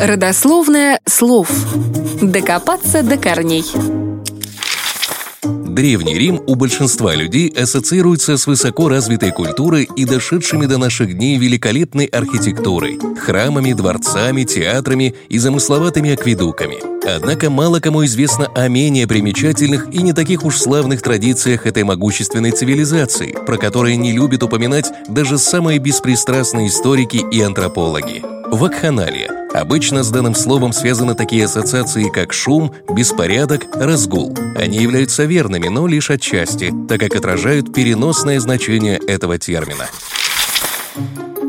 Родословное слов. Докопаться до корней. Древний Рим у большинства людей ассоциируется с высоко развитой культурой и дошедшими до наших дней великолепной архитектурой, храмами, дворцами, театрами и замысловатыми акведуками. Однако мало кому известно о менее примечательных и не таких уж славных традициях этой могущественной цивилизации, про которые не любят упоминать даже самые беспристрастные историки и антропологи. Вакханалия – Обычно с данным словом связаны такие ассоциации, как шум, беспорядок, разгул. Они являются верными, но лишь отчасти, так как отражают переносное значение этого термина.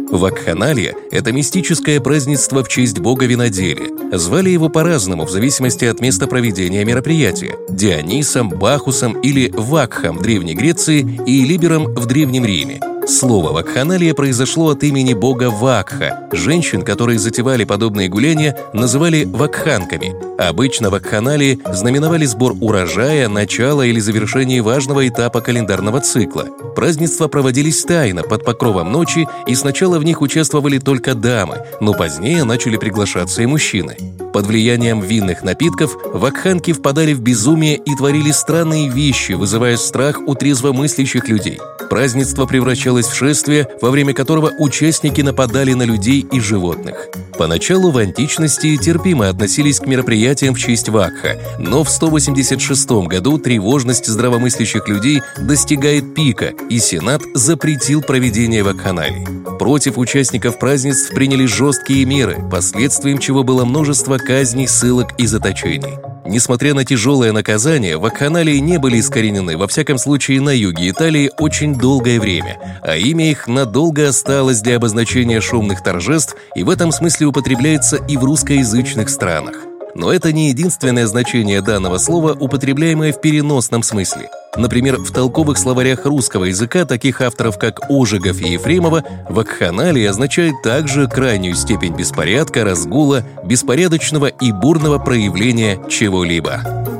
Вакханалия – это мистическое празднество в честь бога виноделия. Звали его по-разному, в зависимости от места проведения мероприятия – Дионисом, Бахусом или Вакхом в Древней Греции и Либером в Древнем Риме – Слово «вакханалия» произошло от имени бога Вакха. Женщин, которые затевали подобные гуляния, называли вакханками. Обычно вакханалии знаменовали сбор урожая, начало или завершение важного этапа календарного цикла. Празднества проводились тайно, под покровом ночи, и сначала в них участвовали только дамы, но позднее начали приглашаться и мужчины. Под влиянием винных напитков вакханки впадали в безумие и творили странные вещи, вызывая страх у трезвомыслящих людей. Празднество превращалось в шествие, во время которого участники нападали на людей и животных. Поначалу в античности терпимо относились к мероприятиям в честь Вакха, но в 186 году тревожность здравомыслящих людей достигает пика, и Сенат запретил проведение вакханалий. Против участников празднеств приняли жесткие меры, последствием чего было множество казней, ссылок и заточений. Несмотря на тяжелое наказание, вакханалии не были искоренены, во всяком случае на юге Италии, очень долгое время, а имя их надолго осталось для обозначения шумных торжеств и в этом смысле употребляется и в русскоязычных странах. Но это не единственное значение данного слова, употребляемое в переносном смысле – Например, в толковых словарях русского языка таких авторов, как Ожегов и Ефремова, вакханалия означает также крайнюю степень беспорядка, разгула, беспорядочного и бурного проявления чего-либо.